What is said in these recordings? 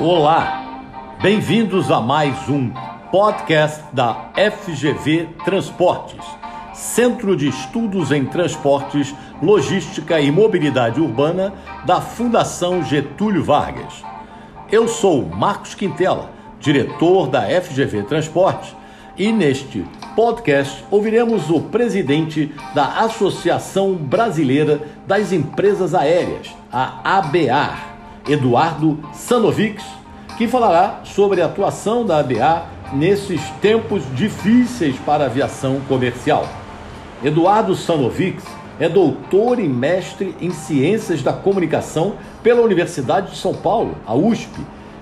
Olá, bem-vindos a mais um podcast da FGV Transportes, Centro de Estudos em Transportes, Logística e Mobilidade Urbana da Fundação Getúlio Vargas. Eu sou Marcos Quintela, diretor da FGV Transportes, e neste podcast ouviremos o presidente da Associação Brasileira das Empresas Aéreas, a ABAR, Eduardo Sanovics, que falará sobre a atuação da ABA nesses tempos difíceis para a aviação comercial. Eduardo Sanovics é doutor e mestre em Ciências da Comunicação pela Universidade de São Paulo, a USP,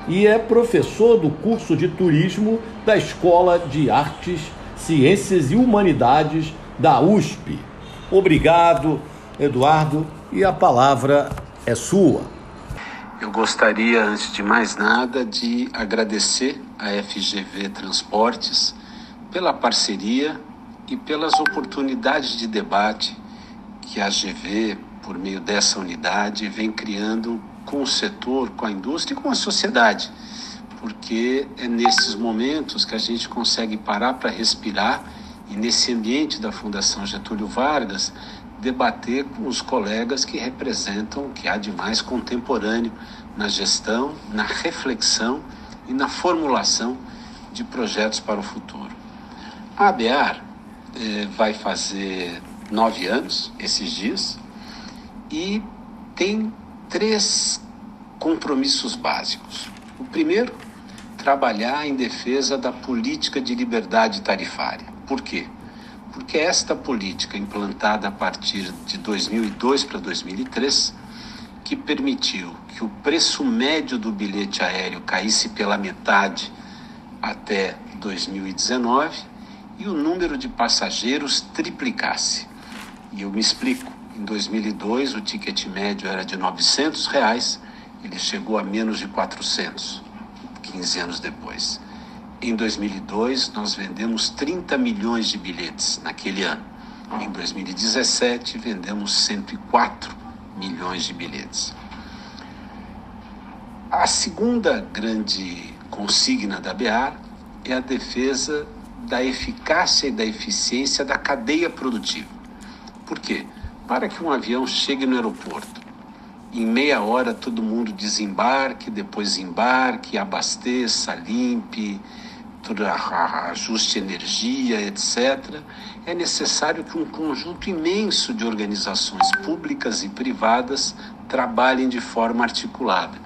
e é professor do curso de turismo da Escola de Artes, Ciências e Humanidades da USP. Obrigado, Eduardo, e a palavra é sua. Eu gostaria, antes de mais nada, de agradecer a FGV Transportes pela parceria e pelas oportunidades de debate que a GV, por meio dessa unidade, vem criando com o setor, com a indústria e com a sociedade. Porque é nesses momentos que a gente consegue parar para respirar e nesse ambiente da Fundação Getúlio Vargas debater com os colegas que representam o que há de mais contemporâneo na gestão, na reflexão e na formulação de projetos para o futuro. A ABAR eh, vai fazer nove anos esses dias e tem três compromissos básicos. O primeiro, trabalhar em defesa da política de liberdade tarifária. Por quê? Porque esta política implantada a partir de 2002 para 2003, que permitiu que o preço médio do bilhete aéreo caísse pela metade até 2019 e o número de passageiros triplicasse. E eu me explico. Em 2002 o ticket médio era de 900 reais, ele chegou a menos de 400, 15 anos depois. Em 2002, nós vendemos 30 milhões de bilhetes naquele ano. Em 2017, vendemos 104 milhões de bilhetes. A segunda grande consigna da BEAR é a defesa da eficácia e da eficiência da cadeia produtiva. Por quê? Para que um avião chegue no aeroporto, em meia hora todo mundo desembarque, depois embarque, abasteça, limpe, ajuste energia, etc., é necessário que um conjunto imenso de organizações públicas e privadas trabalhem de forma articulada.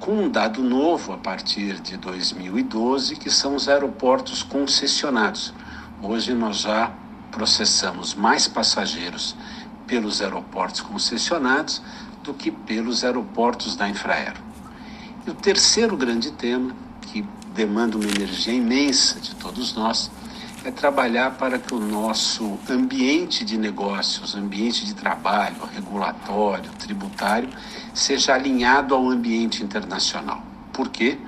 Com um dado novo a partir de 2012, que são os aeroportos concessionados. Hoje nós já processamos mais passageiros pelos aeroportos concessionados do que pelos aeroportos da Infraero. E o terceiro grande tema, demanda uma energia imensa de todos nós, é trabalhar para que o nosso ambiente de negócios, ambiente de trabalho, regulatório, tributário, seja alinhado ao ambiente internacional. Por quê?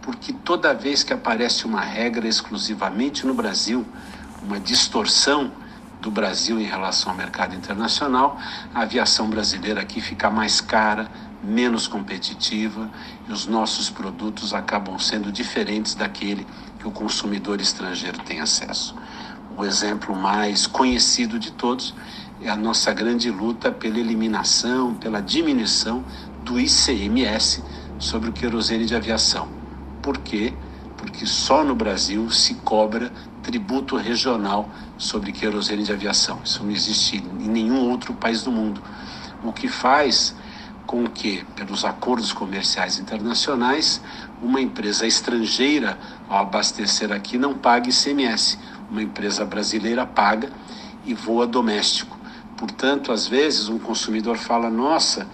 Porque toda vez que aparece uma regra exclusivamente no Brasil, uma distorção do Brasil em relação ao mercado internacional, a aviação brasileira aqui fica mais cara, menos competitiva e os nossos produtos acabam sendo diferentes daquele que o consumidor estrangeiro tem acesso. O exemplo mais conhecido de todos é a nossa grande luta pela eliminação, pela diminuição do ICMS sobre o querosene de aviação. Por quê? Porque só no Brasil se cobra tributo regional sobre querosene de aviação. Isso não existe em nenhum outro país do mundo. O que faz com que, pelos acordos comerciais internacionais, uma empresa estrangeira, ao abastecer aqui, não pague ICMS. Uma empresa brasileira paga e voa doméstico. Portanto, às vezes, um consumidor fala: nossa,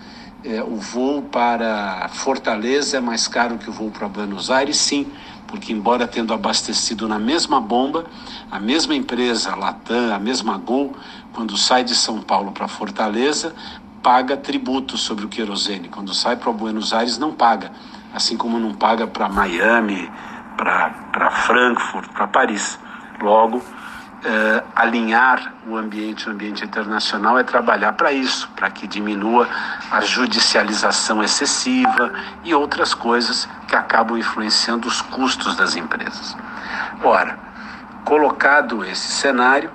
é, o voo para Fortaleza é mais caro que o voo para Buenos Aires? Sim, porque, embora tendo abastecido na mesma bomba, a mesma empresa, a Latam, a mesma Gol, quando sai de São Paulo para Fortaleza, paga tributo sobre o querosene. Quando sai para Buenos Aires, não paga. Assim como não paga para Miami, para Frankfurt, para Paris. Logo, uh, alinhar o ambiente, o ambiente internacional é trabalhar para isso, para que diminua a judicialização excessiva e outras coisas que acabam influenciando os custos das empresas. Ora, colocado esse cenário,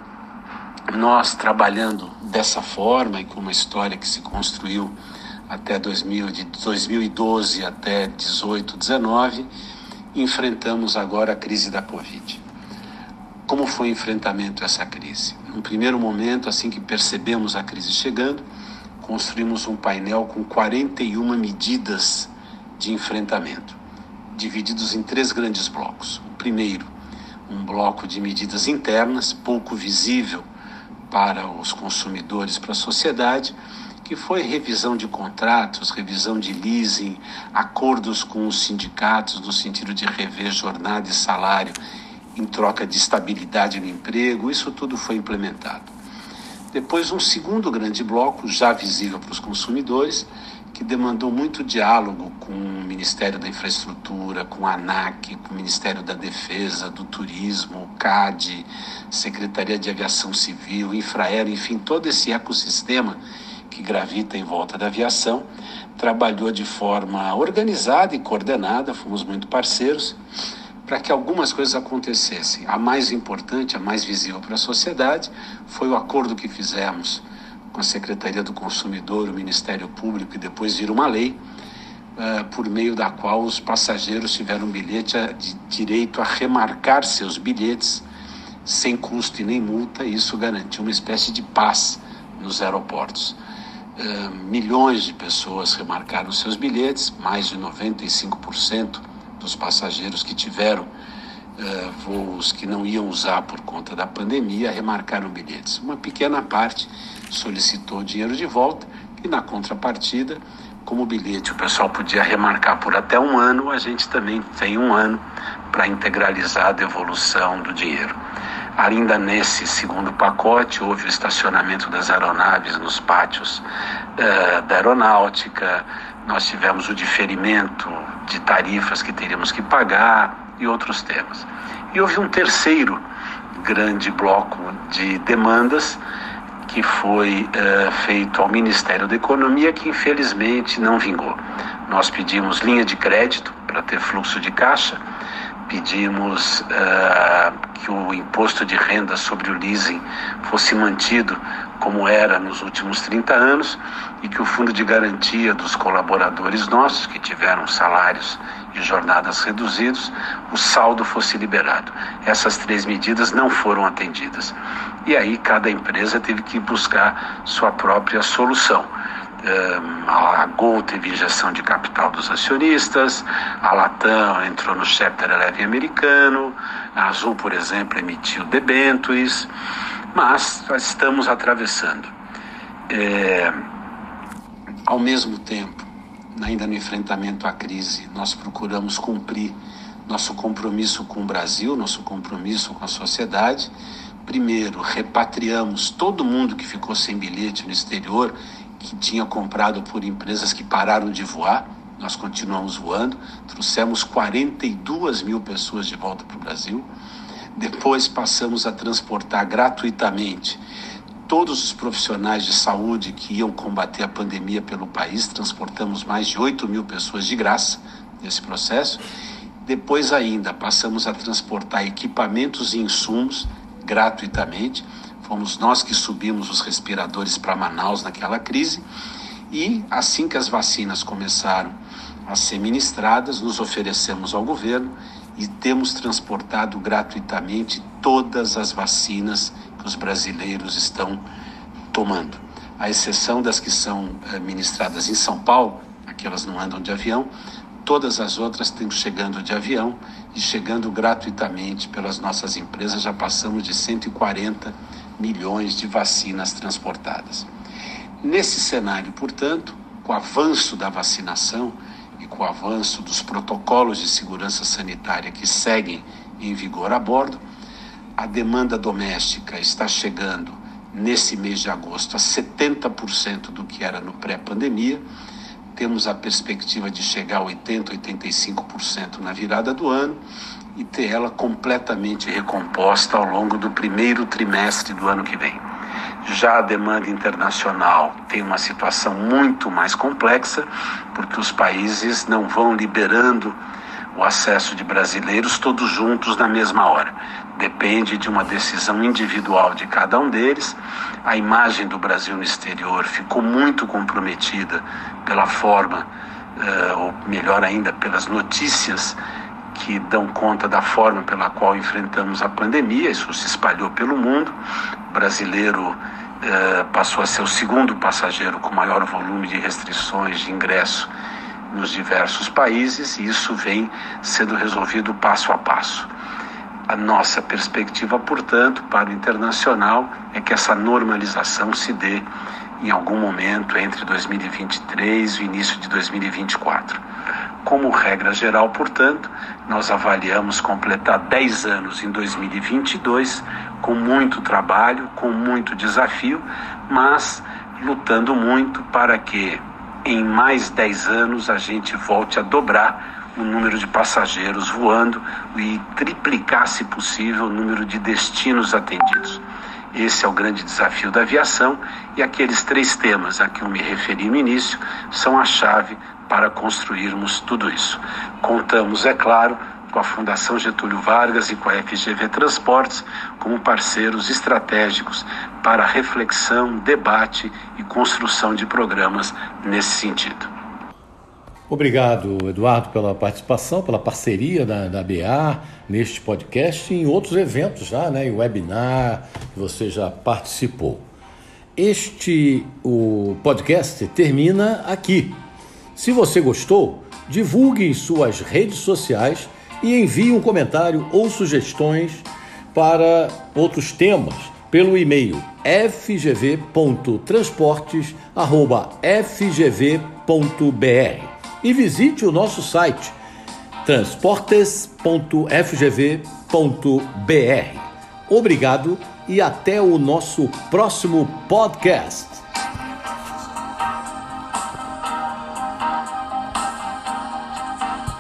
nós trabalhando dessa forma e com uma história que se construiu até 2000, de 2012 até 18, 19, enfrentamos agora a crise da Covid. Como foi o enfrentamento essa crise? No primeiro momento, assim que percebemos a crise chegando, construímos um painel com 41 medidas de enfrentamento, divididos em três grandes blocos. O primeiro, um bloco de medidas internas, pouco visível para os consumidores, para a sociedade, que foi revisão de contratos, revisão de leasing, acordos com os sindicatos no sentido de rever jornada e salário em troca de estabilidade no emprego, isso tudo foi implementado. Depois, um segundo grande bloco, já visível para os consumidores, que demandou muito diálogo com o Ministério da Infraestrutura, com a ANAC, com o Ministério da Defesa, do Turismo, CAD, Secretaria de Aviação Civil, Infraero, enfim, todo esse ecossistema que gravita em volta da aviação, trabalhou de forma organizada e coordenada, fomos muito parceiros para que algumas coisas acontecessem. A mais importante, a mais visível para a sociedade, foi o acordo que fizemos com a Secretaria do Consumidor, o Ministério Público e depois vir uma lei uh, por meio da qual os passageiros tiveram bilhete de direito a remarcar seus bilhetes sem custo e nem multa. E isso garantiu uma espécie de paz nos aeroportos. Uh, milhões de pessoas remarcaram seus bilhetes, mais de 95% dos passageiros que tiveram uh, voos que não iam usar por conta da pandemia remarcaram bilhetes. Uma pequena parte solicitou dinheiro de volta e, na contrapartida, como o bilhete o pessoal podia remarcar por até um ano, a gente também tem um ano para integralizar a devolução do dinheiro. Ainda nesse segundo pacote, houve o estacionamento das aeronaves nos pátios uh, da aeronáutica, nós tivemos o diferimento de tarifas que teríamos que pagar e outros temas. E houve um terceiro grande bloco de demandas que foi uh, feito ao Ministério da Economia, que infelizmente não vingou. Nós pedimos linha de crédito para ter fluxo de caixa, pedimos uh, que o imposto de renda sobre o leasing fosse mantido como era nos últimos 30 anos e que o fundo de garantia dos colaboradores nossos que tiveram salários e jornadas reduzidos, o saldo fosse liberado. Essas três medidas não foram atendidas. E aí cada empresa teve que buscar sua própria solução. A Gol teve injeção de capital dos acionistas, a Latam entrou no chapter 11 americano, a Azul, por exemplo, emitiu debêntures mas nós estamos atravessando. É, ao mesmo tempo, ainda no enfrentamento à crise, nós procuramos cumprir nosso compromisso com o Brasil, nosso compromisso com a sociedade. Primeiro, repatriamos todo mundo que ficou sem bilhete no exterior, que tinha comprado por empresas que pararam de voar. Nós continuamos voando, trouxemos 42 mil pessoas de volta para o Brasil. Depois passamos a transportar gratuitamente todos os profissionais de saúde que iam combater a pandemia pelo país. Transportamos mais de 8 mil pessoas de graça nesse processo. Depois ainda passamos a transportar equipamentos e insumos gratuitamente. Fomos nós que subimos os respiradores para Manaus naquela crise. E assim que as vacinas começaram a ser ministradas, nos oferecemos ao governo e temos transportado gratuitamente todas as vacinas que os brasileiros estão tomando. À exceção das que são eh, ministradas em São Paulo, aquelas não andam de avião, todas as outras estão chegando de avião e chegando gratuitamente pelas nossas empresas. Já passamos de 140 milhões de vacinas transportadas. Nesse cenário, portanto, com o avanço da vacinação, com o avanço dos protocolos de segurança sanitária que seguem em vigor a bordo, a demanda doméstica está chegando nesse mês de agosto a 70% do que era no pré-pandemia. temos a perspectiva de chegar a 80, 85% na virada do ano e ter ela completamente recomposta ao longo do primeiro trimestre do ano que vem. Já a demanda internacional tem uma situação muito mais complexa, porque os países não vão liberando o acesso de brasileiros todos juntos na mesma hora. Depende de uma decisão individual de cada um deles. A imagem do Brasil no exterior ficou muito comprometida pela forma, uh, ou melhor ainda, pelas notícias que dão conta da forma pela qual enfrentamos a pandemia. Isso se espalhou pelo mundo. O brasileiro eh, passou a ser o segundo passageiro com maior volume de restrições de ingresso nos diversos países e isso vem sendo resolvido passo a passo. A nossa perspectiva, portanto, para o internacional é que essa normalização se dê em algum momento entre 2023 e o início de 2024. Como regra geral, portanto, nós avaliamos completar 10 anos em 2022 com muito trabalho, com muito desafio, mas lutando muito para que em mais 10 anos a gente volte a dobrar o número de passageiros voando e triplicar, se possível, o número de destinos atendidos. Esse é o grande desafio da aviação e aqueles três temas a que eu me referi no início são a chave para construirmos tudo isso. Contamos, é claro, com a Fundação Getúlio Vargas e com a FGV Transportes como parceiros estratégicos para reflexão, debate e construção de programas nesse sentido. Obrigado, Eduardo, pela participação, pela parceria da, da BA neste podcast e em outros eventos já, né, em webinar, que você já participou. Este o podcast termina aqui. Se você gostou, divulgue em suas redes sociais e envie um comentário ou sugestões para outros temas pelo e-mail fgv.transportes@fgv.br e visite o nosso site transportes.fgv.br. Obrigado e até o nosso próximo podcast.